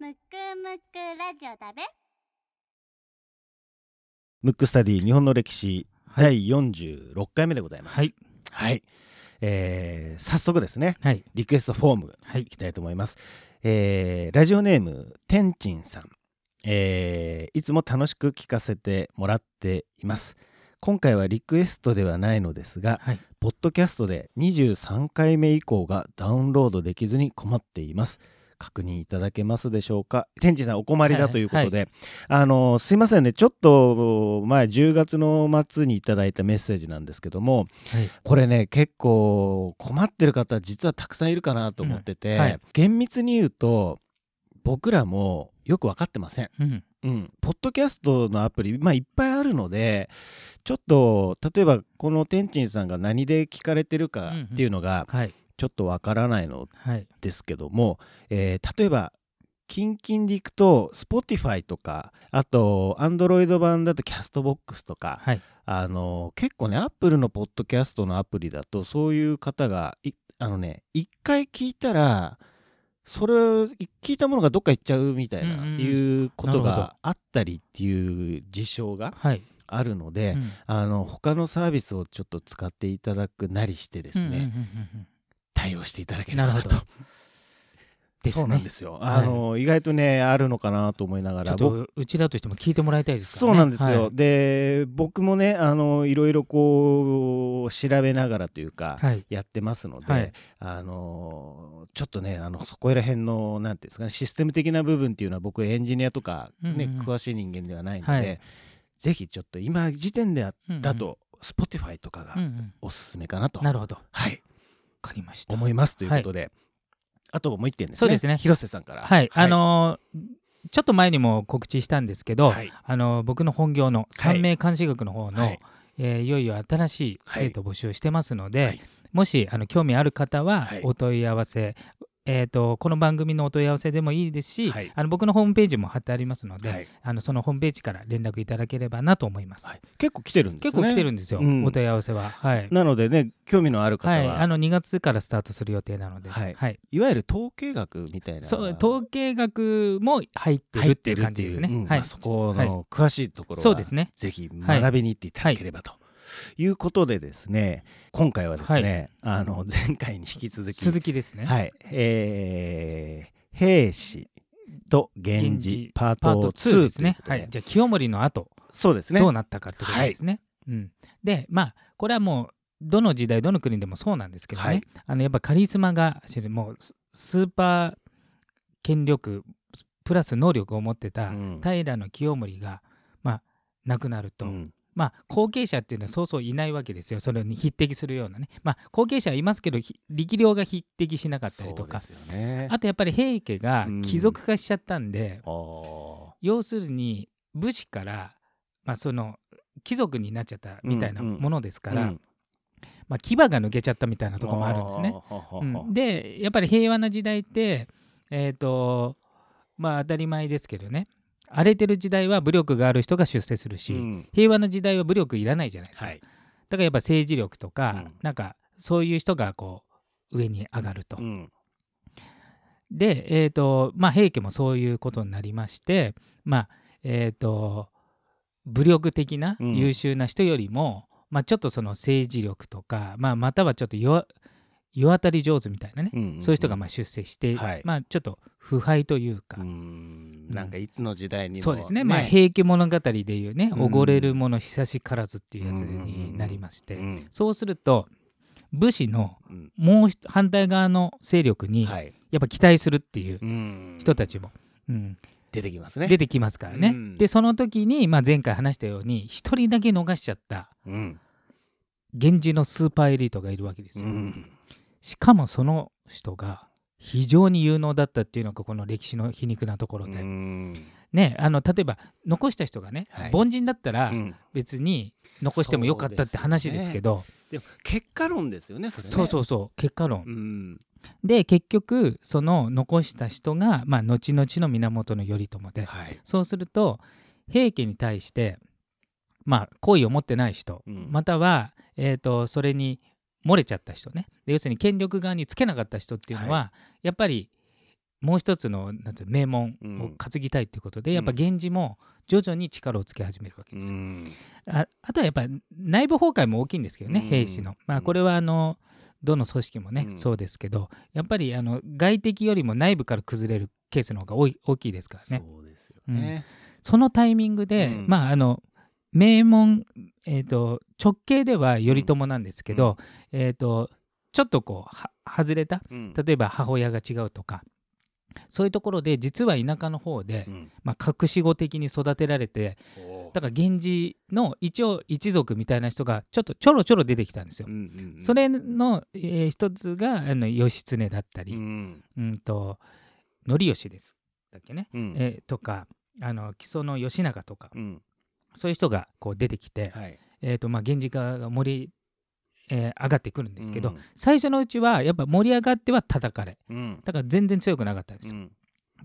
むくむくラジオだべ。ムックスタディ日本の歴史、はい。第46回目でございます。はい。はい、えー早速ですね。はい。リクエストフォームはい。いきたいと思います、えーラジオネームてんちんさん、えーいつも楽しく聞かせてもらっています。今回はリクエストではないのですがはい。ポッドキャストで23回目以降がダウンロードできずに困っています確認いただけますでしょうか？天智さんお困りだということで、あのすいませんねちょっと前10月の末にいただいたメッセージなんですけどもはい。これね結構困ってる方実はたくさんいるかなと思ってて、うんはい厳密に言うと僕らもよく分かってません。うん。うん、ポッドキャストのアプリ、まあ、いっぱいあるのでちょっと例えばこの天珍さんが何で聞かれてるかっていうのがはい。ちょっとわからないのはい。ですけども、えー例えば近々でいくと Spotify とかあと Android 版だとキャストボックスとか、はい。あの結構ね Apple のポッドキャストのアプリだとそういう方がいあのね一回聞いたらそれを聞いたものがどっか行っちゃうみたいな、うんうんうんいうことがあったりっていう事象がはい。あるので、うんあの他のサービスをちょっと使っていただくなりしてですね、うんうんうんうん対応していただければなと。ね。そうなんですよ、はい。あの意外とねあるのかなと思いながら。ちょっとうちらとしても聞いてもらいたいですからね。そうなんですよ、はい。で僕もねあのいろいろこう調べながらというか、はい。やってますので、はい。あのちょっとねあのそこら辺のなんていうんですかねシステム的な部分っていうのは僕エンジニアとか、ねうんうんうん。詳しい人間ではないので、はい。ぜひちょっと今時点であうんうん。だと、Spotify とかがうんうん。おすすめかなと、なるほど。わはい、かりました。思いますということで、あともう一点ですね。そうですね。広瀬さんから。はい。あのーちょっと前にも告知したんですけど、はい。あのー僕の本業の三名監視学の方の、はい。いえーいよいよ新しい生徒募集してますので、はい。もしあの興味ある方ははい。お問い合わせ、えー、とこの番組のお問い合わせでもいいですし、はい。あの僕のホームページも貼ってありますので、はい。あのそのホームページから連絡いただければなと思います。はい。結構来てるんですね。結構来てるんですよ、うん。お問い合わせは。はい。なのでね興味のある方は、はい、あの2月からスタートする予定なので、はい。はい、いわゆる統計学みたいな。そう統計学も入ってるっていう感じですね。はい。そこはい。の詳しいところは、そうですね。ぜひ学びに行っていただければと。いうことでですね今回はですね、あの前回に引き続き続きですね。はい。えー兵士と源氏パートパート2 2ですね。はい。じゃあ清盛の後、そうですね。どうなったかってことですね。うん、でまあこれはもうどの時代どの国でもそうなんですけどね、はい。あのやっぱカリスマがもうススーパー権力プラス能力を持ってたうん。平清盛が、まあ、亡くなると、うんまあ、後継者っていうのはそうそういないわけですよ。それに匹敵するようなね、まあ、後継者はいますけどひ力量が匹敵しなかったりとか。ね。あとやっぱり平家がうん。貴族化しちゃったんで、あー。要するに武士から、まあ、その貴族になっちゃったみたいなものですから、うん。まあ、牙が抜けちゃったみたいなところもあるんですね。うん。でやっぱり平和な時代ってえっ、とまあ当たり前ですけどね荒れてる時代は武力がある人が出世するし、うん。平和な時代は武力いらないじゃないですか、はい。だからやっぱ政治力とか、うん。なんかそういう人がこう上に上がると。うん。で、えーとまあ、平家もそういうことになりまして、まあえー、と武力的なうん。優秀な人よりも、まあ、ちょっとその政治力とか、まあ、またはちょっと弱世渡り上手みたいなね、うんうんそういう人がまあ出世して、はい。まあちょっと腐敗というか、うん。なんかいつの時代にもそうですね。まあ平家物語でいうね「うん。おごれる者久しからず」っていうやつになりまして、うんそうすると武士のうん。もう一反対側の勢力にはい。やっぱ期待するっていううん。人たちも、うん。出てきますね。出てきますからね。うん。でその時に、まあ、前回話したように一人だけ逃しちゃったうん。源氏のスーパーエリートがいるわけですよ。うんしかもその人が非常に有能だったっていうのがこの歴史の皮肉なところで、うん。ねあの例えば残した人がね、はい。凡人だったらうん。別に残してもよかったって話ですけど。でも結果論ですよねそれね。そうそうそう結果論、うん。で結局その残した人が、まあ、後々の源頼朝で、はい。そうすると平家に対してまあ好意を持ってない人、うん。または、えー、とそれに漏れちゃった人ねで要するに権力側につけなかった人っていうのは、はやっぱりもう一つのなんていうの名門を担ぎたいということで、うん。やっぱ源氏も徐々に力をつけ始めるわけうですよ。ん。ああとはやっぱ内部崩壊も大きいんですけどね、うん。兵士の。まあこれはあのどの組織もね、うん。そうですけどやっぱりあの外敵よりも内部から崩れるケースの方が多い大きいですからね。そうですよね。そのタイミングで、うん。まああの名門、えー、と直系では頼朝なんですけど、えー、とちょっとこうは外れた？うん。例えば母親が違うとか。そういうところで実は田舎の方で、うん。まあ、隠し子的に育てられてだから源氏の一応一族みたいな人がちょっとちょろちょろ出てきたんですよ。うんうんうん。それの、えー一つがあの義経だったり、ううんんと則義です。だっけね、うん。えーとかあの木曽の義仲とか。うん。そういう人がこう出てきて、はい。えーとまあ、源氏側が盛り、えー上がってくるんですけど、うん。最初のうちはやっぱ盛り上がっては叩かれ。うん。だから全然強くなかったんです。よ。うん。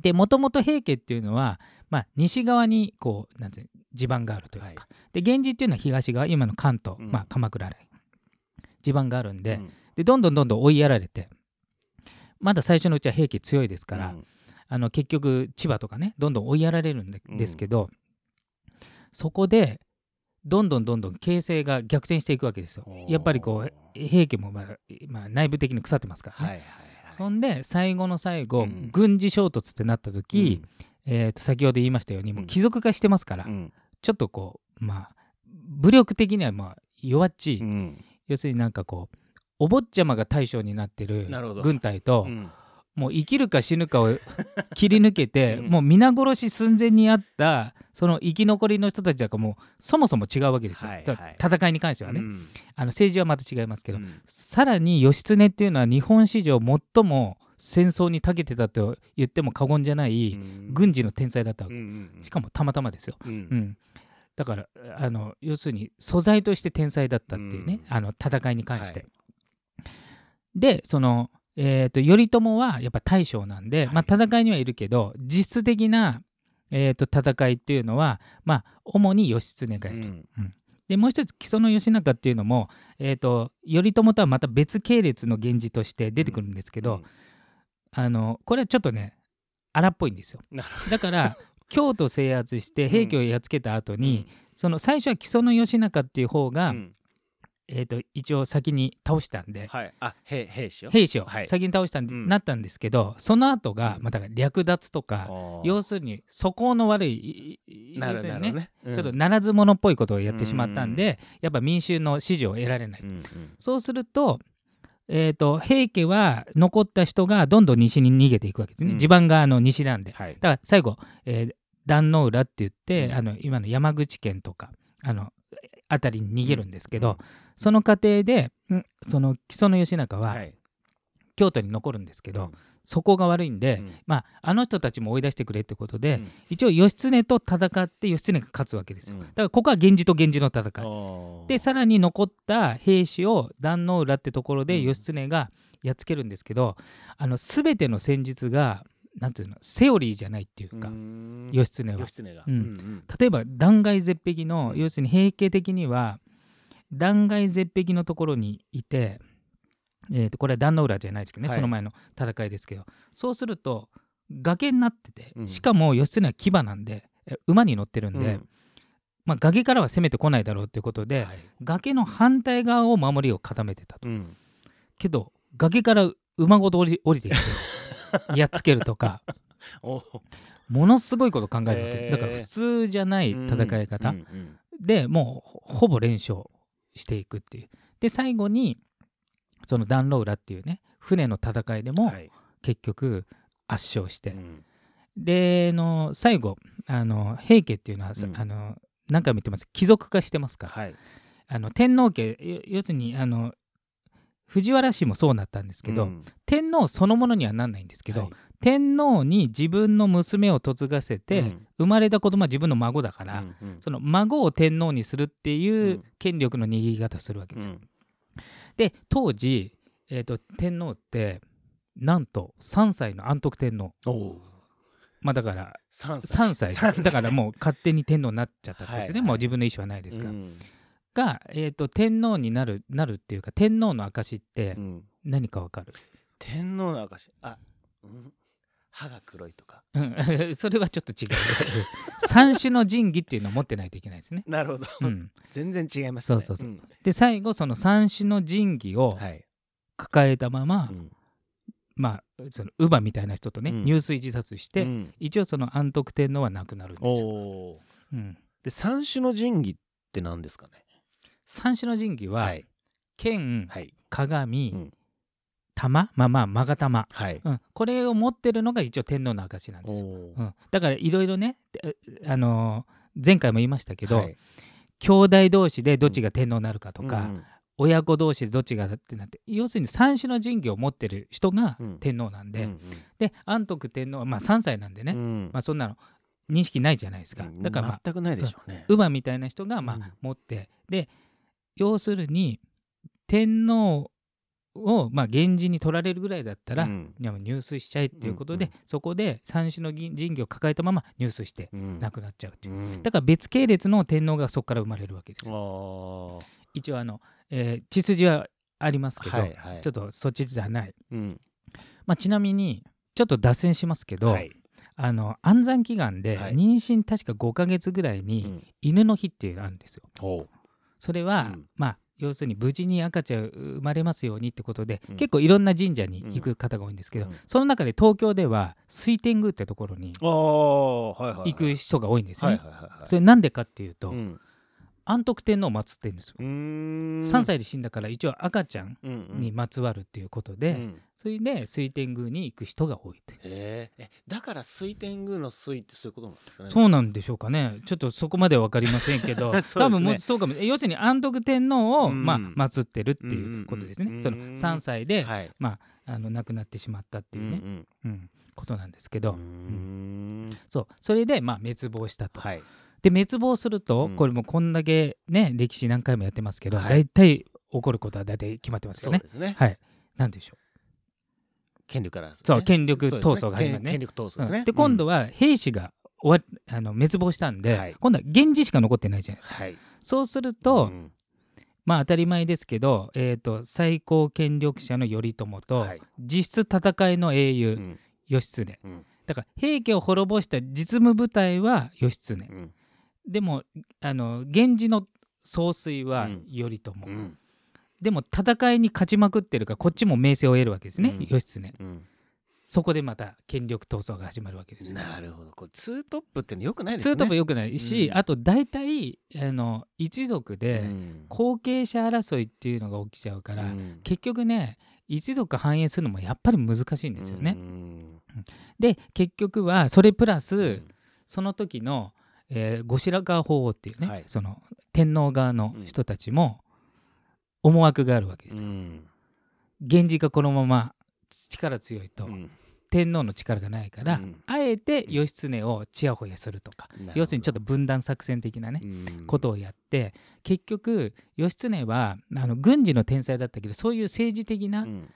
でもともと平家っていうのは、まあ、西側にこうなんて地盤があるというか、はい。で源氏っていうのは東側今の関東、うん。まあ、鎌倉来。地盤があるんで,、うん。でどんどんどんどん追いやられてまだ最初のうちは平家強いですから、うん。あの結局千葉とかねどんどん追いやられるん。ですけど、そこでどんどんどんどん形勢が逆転していくわけですよ。やっぱりこう平家も、まあまあ、内部的に腐ってますからね。はいはいそんで最後の最後、うん。軍事衝突ってなったはい時、えー、と先ほど言いましたようにもう貴族化してますから、うん。ちょっとこうまあ武力的にはまあ弱っちい、うん。要するになんかこうお坊ちゃまが大将になってるなるほど。軍隊と、うんもう生きるか死ぬかを 切り抜けて、うん。もう皆殺し寸前にあったその生き残りの人たちだからもうそもそも違うわけですよ、はいだはい。戦いに関してはね、うん。あの政治はまた違いますけど、うん。さらに義経っていうのは日本史上最も戦争に長けてたと言っても過言じゃないうん。軍事の天才だったわけ、うんうんしかもたまたまですよ、うん。うん、だからあの要するに素材として天才だったっていうね、うん。あの戦いに関して、はでその、えー、と頼朝はやっぱ大将なんで、はい。まあ、戦いにはいるけど実質的な、えー、と戦いっていうのは、まあ、主に義経がやる、うん。でもう一つ木曽の義仲っていうのも、えー、と頼朝とはまた別系列の源氏として出てくるんですけど、うん。あのこれはちょっとね荒っぽいんですよ。だから京都制圧して平家をやっつけた後に、その最初は木曽の義仲っていう方が、うんえー、と一応先に倒したんで、はい。あ兵兵士よ兵士を。はい。先に倒したんで、うん。なったんですけどその後が、うん。まあ、だから略奪とか、おー。要するに素行の悪いなる要するになるほどねちょっとならず者っぽいことをやってしまったんで、やっぱ民衆の支持を得られない、うんうん。そうすると,、えー、と平家は残った人がどんどん西に逃げていくわけですね、うん。地盤があの西なんで。はい。だから最後、えー壇の浦って言って、うん。あの今の山口県とかあの辺りに逃げるんですけど、その過程でん？その木曽の義仲ははい。京都に残るんですけど、うん。そこが悪いんで、うん。まあ、あの人たちも追い出してくれってことで、うん。一応義経と戦って義経が勝つわけですよ、うん。だからここは源氏と源氏の戦い、でさらに残った兵士を壇の浦ってところでうん。義経がやっつけるんですけど、あの全ての戦術がなんていうのセオリーじゃないっていうか、うん。義経は。例えば断崖絶壁の、うん要するに平家的には断崖絶壁のところにいて、えー、とこれは壇の浦じゃないですけどね、はい。その前の戦いですけど。そうすると崖になってて、うん。しかも義経は騎馬なんでえ馬に乗ってるんで、うん。まあ、崖からは攻めてこないだろうということで、はい。崖の反対側を守りを固めてたと。うん。けど崖から馬ごと降り降りてきて やっつけるとか おものすごいこと考えるわけ。へー。だから普通じゃない戦い方、うんうん。でもうほほぼ連勝していくっていう。で最後にそのダンローラっていうね船の戦いでもはい。結局圧勝して、うん。であの最後あの平家っていうのは、うん。あの何回も言ってます。貴族化してますから。はい。あの天皇家よ要するにあの藤原氏もそうなったんですけど、うん。天皇そのものにはなんないんですけど、はい。天皇に自分の娘を嫁がせて、うん。生まれた子供は自分の孫だから、うんうん。その孫を天皇にするっていううん。権力の握り方をするわけですよ。うん。で当時、えー、と天皇ってなんと3歳の安徳天皇。おまあだから3 3歳。三歳。だからもう勝手に天皇になっちゃったってことですね、はいはい。もう自分の意思はないですか。ら。うんが、えー、と天皇になるなるっていうか天皇の証ってうん。何かわかる、天皇の証あ、うん、歯が黒いとか？うん、それはちょっと違う。三種の神器っていうのを持ってないといけないですね。なるほど、うん、全然違いますね。そうそうそう。うん。で最後その三種の神器をはい、抱えたまま、うん。まあその乳母みたいな人とね、うん。入水自殺して、うん。一応その安徳天皇は亡くなるんですよ。うん、で三種の神器って何ですかね？三種の神器は、はい。剣、はい。鏡、うん。玉？まあまあ勾玉、はい。うん、これを持ってるのが一応天皇の証なんですよ。うん、だからいろいろね、えあのー前回も言いましたけど、はい。兄弟同士でどっちが天皇になるかとか、うん親子同士でどっちがってなって要するに三種の神器を持ってる人がうん。天皇なんで、うんで安徳天皇はまあ3歳なんでね、うん。まあ、そんなの認識ないじゃないですか。だからまあ全くないでしょうね、乳母みたいな人がまあうん。持って、で要するに天皇をまあ源氏に取られるぐらいだったら、うん。入水しちゃえっていうことで、うんそこで三種の神神器を抱えたまま入水してうん。亡くなっちゃうっていう、うん。だから別系列の天皇がそこから生まれるわけですよ。一応あの、えー血筋はありますけど、はいはい。ちょっとそっちじゃない、うん。まあ、ちなみにちょっと脱線しますけど、はい。あの安産祈願ではい。妊娠確か5ヶ月ぐらいうにん。犬の日っていうのがあるんですよ。おうそれは、うん。まあ要するに無事に赤ちゃん生まれますようにってことで、うん。結構いろんな神社に行く方が多いんですけど、うん。その中で東京では水天宮ってところにああはいはいはい。行く人が多いんですよね。それなんでかっていうと、うん安徳天皇を祀ってるんですよ。うーん。3歳で死んだから一応赤ちゃんうんうん。にまつわるっていうことで、うん。それで水天宮に行く人が多いと。ええだから水天宮の水ってそういうことなんですかね？そうなんでしょうかね。ちょっとそこまでは分かりませんけど ね。多分もうそうかも。要するに安徳天皇を、うん。まあ、祀ってるっていうことですね、うんその3歳で、はい。まあ、あの亡くなってしまったっていうね、んうん。ことなんですけど、うん。うーん。そう。それで、まあ、滅亡したと。はいで滅亡すると、うん。これもこんだけね歴史何回もやってますけど、はい。大体起こることは大体決まってますよね。そうですね。はい。なんでしょ権力からうそう権力闘争が始まるね。権力闘争ですね。うん。で今度は兵士が終わあの滅亡したんで、はい。今度は源氏しか残ってないじゃないですか。はい。そうすると、うん。まあ当たり前ですけど、えー、と最高権力者の頼朝と、はい。実質戦いの英雄、うん。義経。うん。だから平家を滅ぼした実務部隊は義経、うんでもあの源氏の総帥はうん。頼朝、うん。でも戦いに勝ちまくってるからこっちも名声を得るわけですね、うん。義経。うん。そこでまた権力闘争が始まるわけですよなるほど。これツートップってのよくないですね。ツートップ良くないし、うん。あと大体あの一族でうん。後継者争いっていうのが起きちゃうから、うん。結局ね一族繁栄するのもやっぱり難しいんですよね。うん。で結局はそれプラス、うん。その時の、えー後白河法皇っていうね、はい。その天皇側の人たちも思惑があるわけですよ。うん源氏がこのまま力強いと、うん。天皇の力がないから、うん。あえて義経をちやほやするとか、要するにちょっと分断作戦的なね、うん。ことをやって結局義経はあの軍事の天才だったけどそういう政治的な、うん。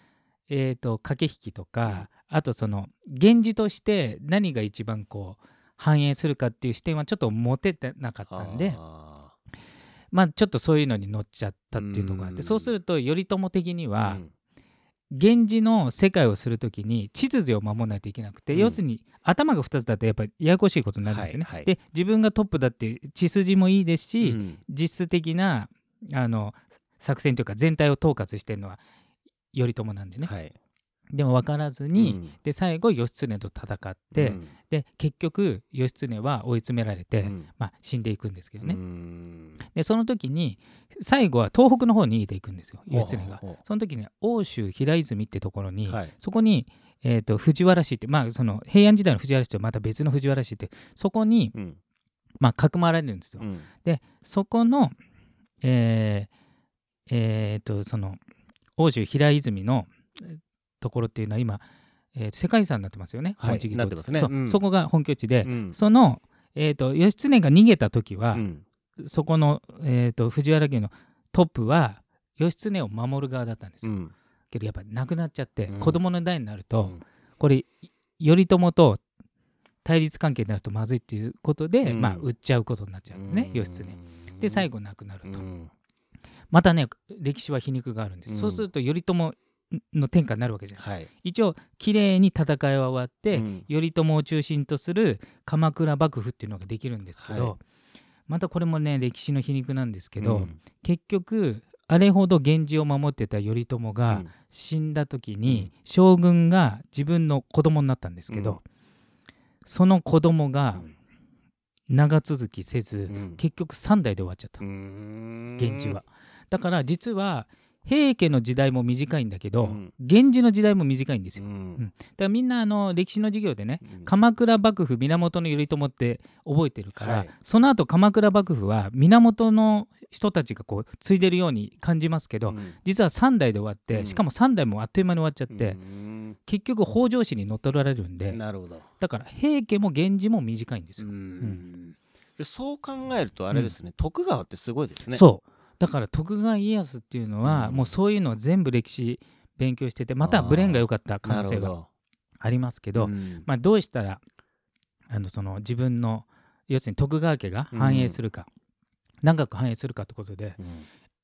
えー、と駆け引きとか、あとその源氏として何が一番こう反映するかっていう視点はちょっと持ててなかったんであまあちょっとそういうのに乗っちゃったっていうところがあってうん。そうすると頼朝的にーはうん。源氏の世界をするときに秩序を守らないといけなくて、うん。要するに頭が2つだとやっぱりややこしいことになるんですよね。はいはい。で自分がトップだって血筋もいいですし、うん。実質的なあの作戦というか全体を統括してるのは頼朝なんでね、はいでも分からずに、うん。で最後義経と戦って、うん。で結局義経は追い詰められて、うん。まあ、死んでいくんですけどね、うん。でその時に最後は東北の方に逃げていくんですよ義経が。その時に奥州平泉ってところに、うはい。そこに、えー、と藤原氏ってまあその平安時代の藤原氏とまた別の藤原氏ってそこに、うん。まあ、かくまられるんですよ、うん。でそこのえーえーとその奥州平泉のえーところっていうのは今、えーと世界遺産になってますよね、はい本地なってますね。そううん。そこが本拠地で、うん。その、えー、と義経が逃げた時は、うん。そこの、えー、と藤原家のトップは義経を守る側だったんですよ、うん。けどやっぱ亡くなっちゃって、うん。子供の代になると、うん。これ頼朝と対立関係になるとまずいっていうことで、うん。まあ売っちゃうことになっちゃうんですね、うん。義経で最後亡くなると、うん。またね歴史は皮肉があるんです、うん。そうすると頼朝の天下になるわけじゃないですか、はい。一応綺麗に戦いは終わって、うん。頼朝を中心とする鎌倉幕府っていうのができるんですけど、はい。またこれもね歴史の皮肉なんですけど、うん。結局あれほど源氏を守ってた頼朝が死んだ時に、将軍が自分の子供になったんですけど、うん。その子供うがん。長続きせず、うん。結局3代で終わっちゃった、うん。源氏は。だから実は平家の時代も短いんだけど、うん。源氏の時代も短いんですうよ。ん。だからみんなあの歴史の授業でねうん。鎌倉幕府源頼朝って覚えてるから、はい。その後鎌倉幕府は源の人たちがこう継いでるように感じますけど、うん。実は3代で終わって、うん。しかも3代もあっという間に終わっちゃって、うん。結局北条氏に乗っ取られるんでなるほど。だから平家も源氏も短いんですうよ。ん。でそう考えるとあれですね徳川ってすごいですね。そうだから徳川家康っていうのは、うん。もうそういうのを全部歴史勉強しててまたブレーンが良かった可能性がありますけど、うん。まあ、どうしたらあのその自分の要するに徳川家が繁栄するか、長く繁栄するかってことでうん。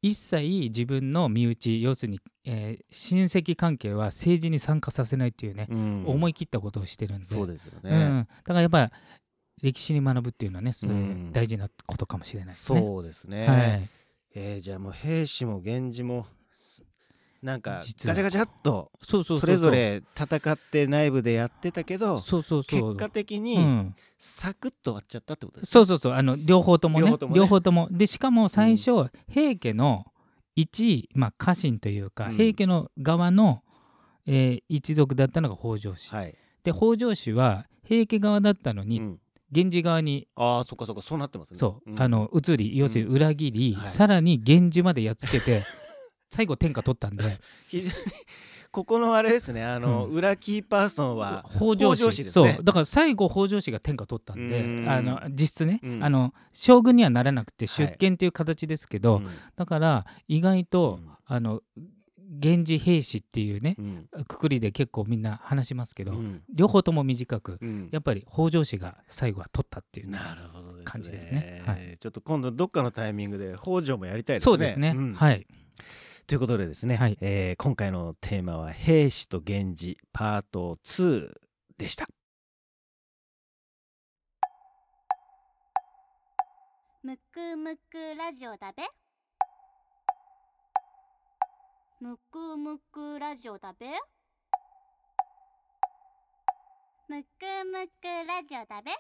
一切自分の身内要するに、えー親戚関係は政治に参加させないっていうね、うん。思い切ったことをしてるんで。そうですようねん、だからやっぱり歴史に学ぶっていうのはねそういううん。大事なことかもしれないですね。そうですね。はい、えーじゃあもう兵士も源氏もすなんかガチャガチャっとそれぞれ戦って内部でやってたけどそうそうそう結果的うにん、サクッと終わっちゃったってことですね。そうそうそう。あの両方ともね。両方ともね。でしかも最初、平家の一、まあ、家臣というか、うん。平家の側の、えー一族だったのが北条氏、はい。で北条氏は平家側だったのに、うん源氏側にああそっかそっかそうなってますね。そう、ん。あの移り要するに裏切り、はい。さらに源氏までやっつけて 最後天下取ったんで。非常にここのあれですねあの、うん。裏キーパーソンは北条氏ですね。そう。だから最後北条氏が天下取ったんでうん。あの実質ね、うん。あの将軍にはならなくてはい。出権という形ですけど、うん。だから意外と、うん。あの源氏兵士っていうねうん。くくりで結構みんな話しますけど、うん。両方とも短くうん。やっぱり北条氏が最後は取ったっていう感じですね。はい。ちょっと今度どっかのタイミングで北条もやりたいですね。そうですね、ん。はい。ということでですね、はい。えー今回のテーマは「兵士と源氏パート2」でした。むくむくラジオだべむくむくラジオだべ？むくむくラジオだべ？